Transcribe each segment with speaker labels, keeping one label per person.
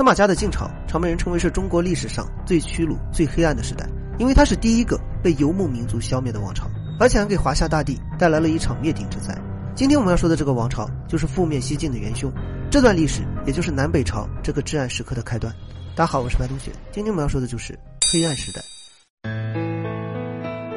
Speaker 1: 司马家的晋朝常被人称为是中国历史上最屈辱、最黑暗的时代，因为它是第一个被游牧民族消灭的王朝，而且还给华夏大地带来了一场灭顶之灾。今天我们要说的这个王朝，就是覆灭西晋的元凶，这段历史也就是南北朝这个至暗时刻的开端。大家好，我是白冬雪，今天我们要说的就是黑暗时代。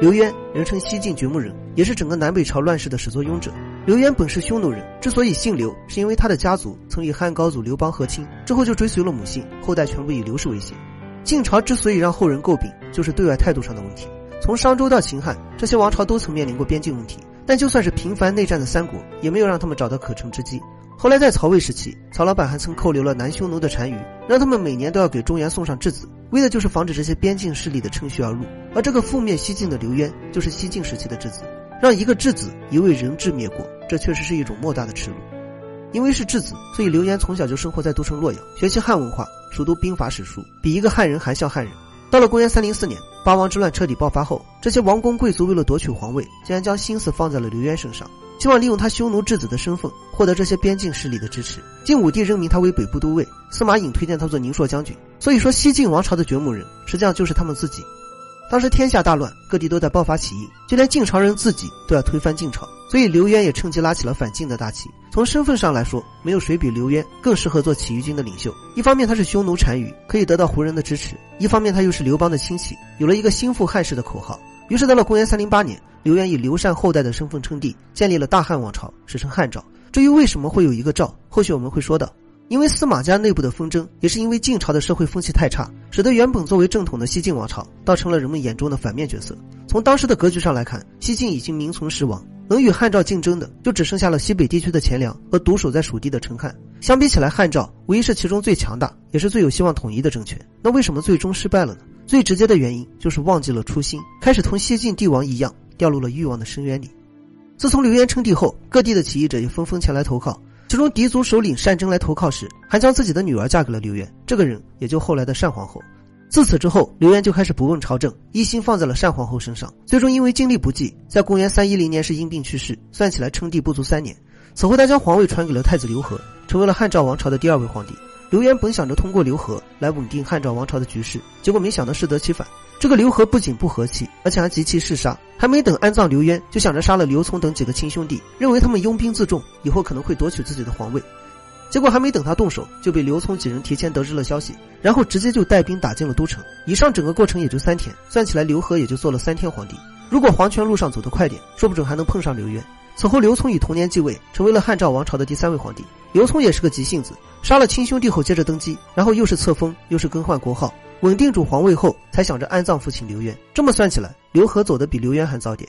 Speaker 1: 刘渊，人称西晋掘墓人，也是整个南北朝乱世的始作俑者。刘渊本是匈奴人，之所以姓刘，是因为他的家族曾与汉高祖刘邦和亲，之后就追随了母姓，后代全部以刘氏为姓。晋朝之所以让后人诟病，就是对外态度上的问题。从商周到秦汉，这些王朝都曾面临过边境问题，但就算是频繁内战的三国，也没有让他们找到可乘之机。后来在曹魏时期，曹老板还曾扣留了南匈奴的单于，让他们每年都要给中原送上质子，为的就是防止这些边境势力的趁虚而入。而这个覆灭西晋的刘渊，就是西晋时期的质子。让一个质子一位人质灭国，这确实是一种莫大的耻辱。因为是质子，所以刘渊从小就生活在都城洛阳，学习汉文化，熟读兵法史书，比一个汉人还像汉人。到了公元三零四年，八王之乱彻底爆发后，这些王公贵族为了夺取皇位，竟然将心思放在了刘渊身上，希望利用他匈奴质子的身份，获得这些边境势力的支持。晋武帝任命他为北部都尉，司马颖推荐他做宁朔将军。所以说，西晋王朝的掘墓人，实际上就是他们自己。当时天下大乱，各地都在爆发起义，就连晋朝人自己都要推翻晋朝，所以刘渊也趁机拉起了反晋的大旗。从身份上来说，没有谁比刘渊更适合做起义军的领袖。一方面他是匈奴单于，可以得到胡人的支持；一方面他又是刘邦的亲戚，有了一个心腹汉室的口号。于是到了公元三零八年，刘渊以刘禅后代的身份称帝，建立了大汉王朝，史称汉朝。至于为什么会有一个赵，后续我们会说到。因为司马家内部的纷争，也是因为晋朝的社会风气太差，使得原本作为正统的西晋王朝，倒成了人们眼中的反面角色。从当时的格局上来看，西晋已经名存实亡，能与汉赵竞争的，就只剩下了西北地区的钱粮和独守在蜀地的陈汉。相比起来，汉赵无疑是其中最强大，也是最有希望统一的政权。那为什么最终失败了呢？最直接的原因就是忘记了初心，开始同西晋帝王一样，掉入了欲望的深渊里。自从刘渊称帝后，各地的起义者也纷纷前来投靠。其中狄族首领单征来投靠时，还将自己的女儿嫁给了刘渊，这个人也就后来的单皇后。自此之后，刘渊就开始不问朝政，一心放在了单皇后身上。最终因为精力不济，在公元三一零年是因病去世，算起来称帝不足三年。此后，他将皇位传给了太子刘和，成为了汉赵王朝的第二位皇帝。刘渊本想着通过刘和来稳定汉赵王朝的局势，结果没想到适得其反。这个刘和不仅不和气，而且还极其嗜杀。还没等安葬刘渊，就想着杀了刘聪等几个亲兄弟，认为他们拥兵自重，以后可能会夺取自己的皇位。结果还没等他动手，就被刘聪几人提前得知了消息，然后直接就带兵打进了都城。以上整个过程也就三天，算起来刘和也就做了三天皇帝。如果黄泉路上走得快点，说不准还能碰上刘渊。此后，刘聪以同年继位，成为了汉赵王朝的第三位皇帝。刘聪也是个急性子，杀了亲兄弟后接着登基，然后又是册封，又是更换国号。稳定住皇位后，才想着安葬父亲刘渊。这么算起来，刘和走的比刘渊还早点。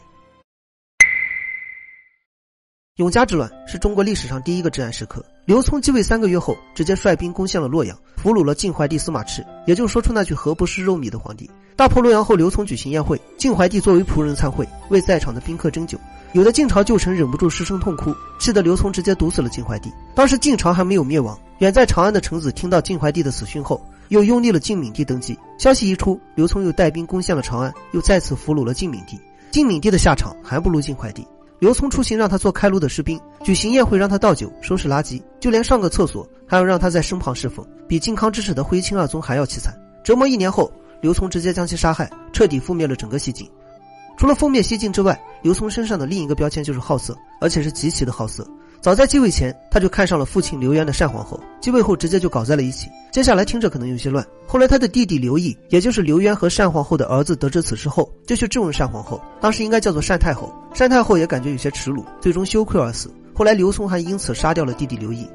Speaker 1: 永嘉之乱是中国历史上第一个至暗时刻。刘聪继位三个月后，直接率兵攻陷了洛阳，俘虏了晋怀帝司马炽，也就说出那句“何不食肉糜”的皇帝。大破洛阳后，刘聪举行宴会，晋怀帝作为仆人参会，为在场的宾客斟酒。有的晋朝旧臣忍不住失声痛哭，气得刘聪直接毒死了晋怀帝。当时晋朝还没有灭亡，远在长安的臣子听到晋怀帝的死讯后。又拥立了晋敏帝登基。消息一出，刘聪又带兵攻陷了长安，又再次俘虏了晋敏帝。晋敏帝的下场还不如晋怀帝。刘聪出行让他做开路的士兵，举行宴会让他倒酒、收拾垃圾，就连上个厕所还要让他在身旁侍奉，比靖康之耻的徽钦二宗还要凄惨。折磨一年后，刘聪直接将其杀害，彻底覆灭了整个西晋。除了覆灭西晋之外，刘聪身上的另一个标签就是好色，而且是极其的好色。早在继位前，他就看上了父亲刘渊的单皇后。继位后，直接就搞在了一起。接下来听着可能有些乱。后来他的弟弟刘毅，也就是刘渊和单皇后的儿子，得知此事后，就去质问单皇后，当时应该叫做单太后。单太后也感觉有些耻辱，最终羞愧而死。后来刘聪还因此杀掉了弟弟刘毅。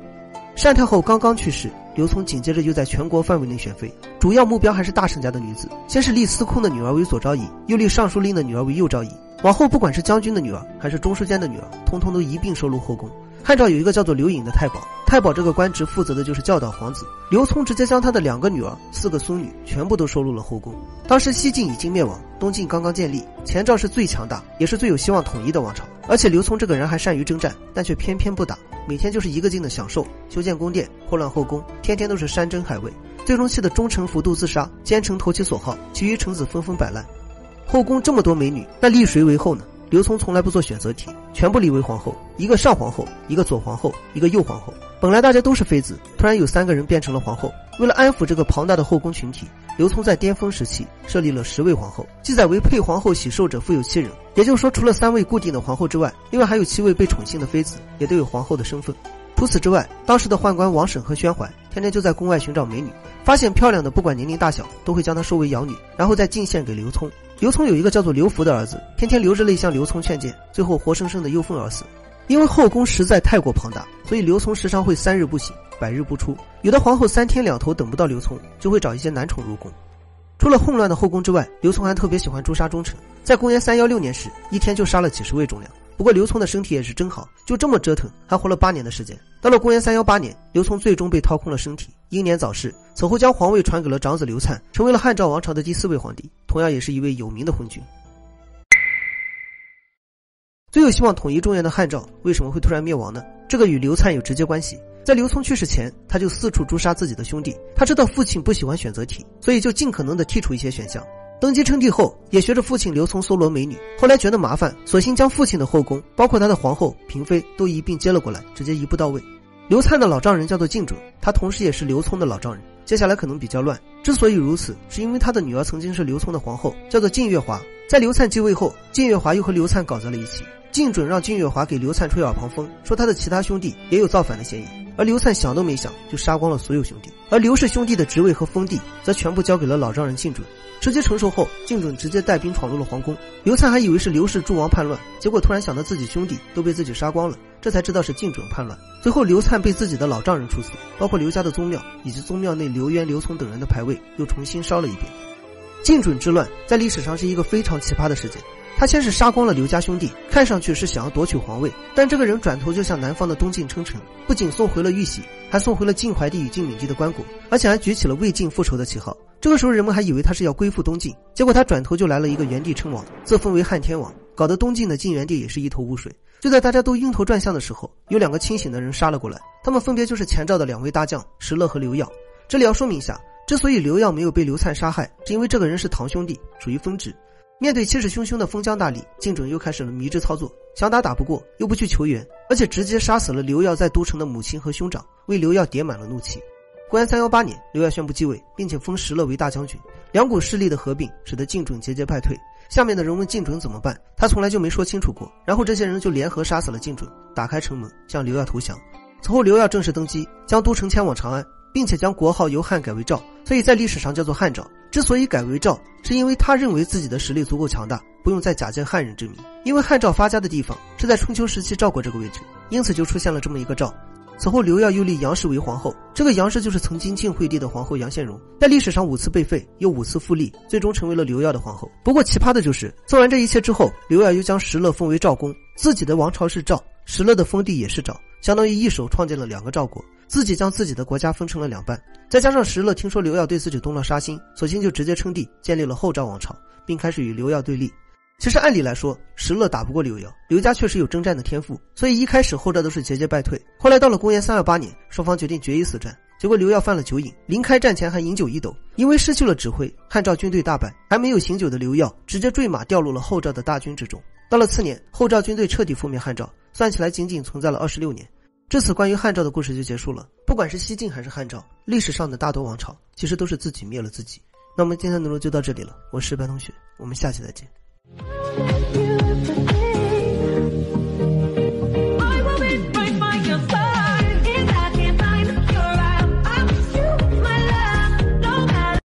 Speaker 1: 单太后刚刚去世，刘聪紧接着又在全国范围内选妃，主要目标还是大臣家的女子。先是立司空的女儿为左昭仪，又立尚书令的女儿为右昭仪。往后不管是将军的女儿，还是中书监的女儿，通通都一并收入后宫。汉朝有一个叫做刘颖的太保，太保这个官职负责的就是教导皇子。刘聪直接将他的两个女儿、四个孙女全部都收入了后宫。当时西晋已经灭亡，东晋刚刚建立，前赵是最强大，也是最有希望统一的王朝。而且刘聪这个人还善于征战，但却偏偏不打，每天就是一个劲的享受，修建宫殿，祸乱后宫，天天都是山珍海味。最终气得忠臣服毒自杀，奸臣投其所好，其余臣子纷纷摆烂。后宫这么多美女，那立谁为后呢？刘聪从来不做选择题，全部立为皇后，一个上皇后，一个左皇后，一个右皇后。本来大家都是妃子，突然有三个人变成了皇后。为了安抚这个庞大的后宫群体，刘聪在巅峰时期设立了十位皇后，记载为配皇后喜寿者富有七人。也就是说，除了三位固定的皇后之外，另外还有七位被宠幸的妃子，也都有皇后的身份。除此之外，当时的宦官王审和宣怀天天就在宫外寻找美女，发现漂亮的不管年龄大小，都会将她收为养女，然后再进献给刘聪。刘聪有一个叫做刘福的儿子，天天流着泪向刘聪劝谏，最后活生生的忧愤而死。因为后宫实在太过庞大，所以刘聪时常会三日不醒，百日不出。有的皇后三天两头等不到刘聪，就会找一些男宠入宫。除了混乱的后宫之外，刘聪还特别喜欢诛杀忠臣。在公元三幺六年时，一天就杀了几十位忠良。不过刘聪的身体也是真好，就这么折腾，还活了八年的时间。到了公元三幺八年，刘聪最终被掏空了身体，英年早逝。此后将皇位传给了长子刘粲，成为了汉赵王朝的第四位皇帝，同样也是一位有名的昏君。最有希望统一中原的汉赵为什么会突然灭亡呢？这个与刘粲有直接关系。在刘聪去世前，他就四处诛杀自己的兄弟。他知道父亲不喜欢选择题，所以就尽可能的剔除一些选项。登基称帝后，也学着父亲刘聪搜罗美女。后来觉得麻烦，索性将父亲的后宫，包括他的皇后、嫔妃，都一并接了过来，直接一步到位。刘灿的老丈人叫做敬准，他同时也是刘聪的老丈人。接下来可能比较乱，之所以如此，是因为他的女儿曾经是刘聪的皇后，叫做靳月华。在刘灿继位后，靳月华又和刘灿搞在了一起。敬准让金月华给刘灿吹耳旁风，说他的其他兄弟也有造反的嫌疑，而刘灿想都没想就杀光了所有兄弟，而刘氏兄弟的职位和封地则全部交给了老丈人靳准。时机成熟后，靳准直接带兵闯入了皇宫，刘灿还以为是刘氏诸王叛乱，结果突然想到自己兄弟都被自己杀光了，这才知道是靳准叛乱。最后刘灿被自己的老丈人处死，包括刘家的宗庙以及宗庙内刘渊、刘聪等人的牌位又重新烧了一遍。晋准之乱在历史上是一个非常奇葩的事件。他先是杀光了刘家兄弟，看上去是想要夺取皇位，但这个人转头就向南方的东晋称臣，不仅送回了玉玺，还送回了晋怀帝与晋敏帝的棺椁，而且还举起了为晋复仇的旗号。这个时候人们还以为他是要归附东晋，结果他转头就来了一个元帝称王，自封为汉天王，搞得东晋的晋元帝也是一头雾水。就在大家都晕头转向的时候，有两个清醒的人杀了过来，他们分别就是前赵的两位大将石勒和刘耀。这里要说明一下，之所以刘耀没有被刘灿杀害，是因为这个人是堂兄弟，属于分支。面对气势汹汹的封疆大吏，敬准又开始了迷之操作，想打打不过，又不去求援，而且直接杀死了刘耀在都城的母亲和兄长，为刘耀叠满了怒气。公元三幺八年，刘耀宣布继位，并且封石勒为大将军。两股势力的合并，使得敬准节节败退。下面的人问敬准怎么办，他从来就没说清楚过。然后这些人就联合杀死了敬准，打开城门向刘耀投降。此后，刘耀正式登基，将都城迁往长安。并且将国号由汉改为赵，所以在历史上叫做汉赵。之所以改为赵，是因为他认为自己的实力足够强大，不用再假借汉人之名。因为汉赵发家的地方是在春秋时期赵国这个位置，因此就出现了这么一个赵。此后，刘耀又立杨氏为皇后，这个杨氏就是曾经晋惠帝的皇后杨宪荣，在历史上五次被废，又五次复立，最终成为了刘耀的皇后。不过奇葩的就是做完这一切之后，刘耀又将石勒封为赵公，自己的王朝是赵，石勒的封地也是赵，相当于一手创建了两个赵国。自己将自己的国家分成了两半，再加上石勒听说刘耀对自己动了杀心，索性就直接称帝，建立了后赵王朝，并开始与刘耀对立。其实按理来说，石勒打不过刘耀，刘家确实有征战的天赋，所以一开始后赵都是节节败退。后来到了公元三二八年，双方决定决一死战，结果刘耀犯了酒瘾，临开战前还饮酒一斗，因为失去了指挥，汉赵军队大败，还没有醒酒的刘耀直接坠马掉入了后赵的大军之中。到了次年，后赵军队彻底覆灭汉赵，算起来仅仅存在了二十六年。至此，关于汉赵的故事就结束了。不管是西晋还是汉赵，历史上的大多王朝其实都是自己灭了自己。那我们今天的内容就到这里了，我是白同学，我们下期再见。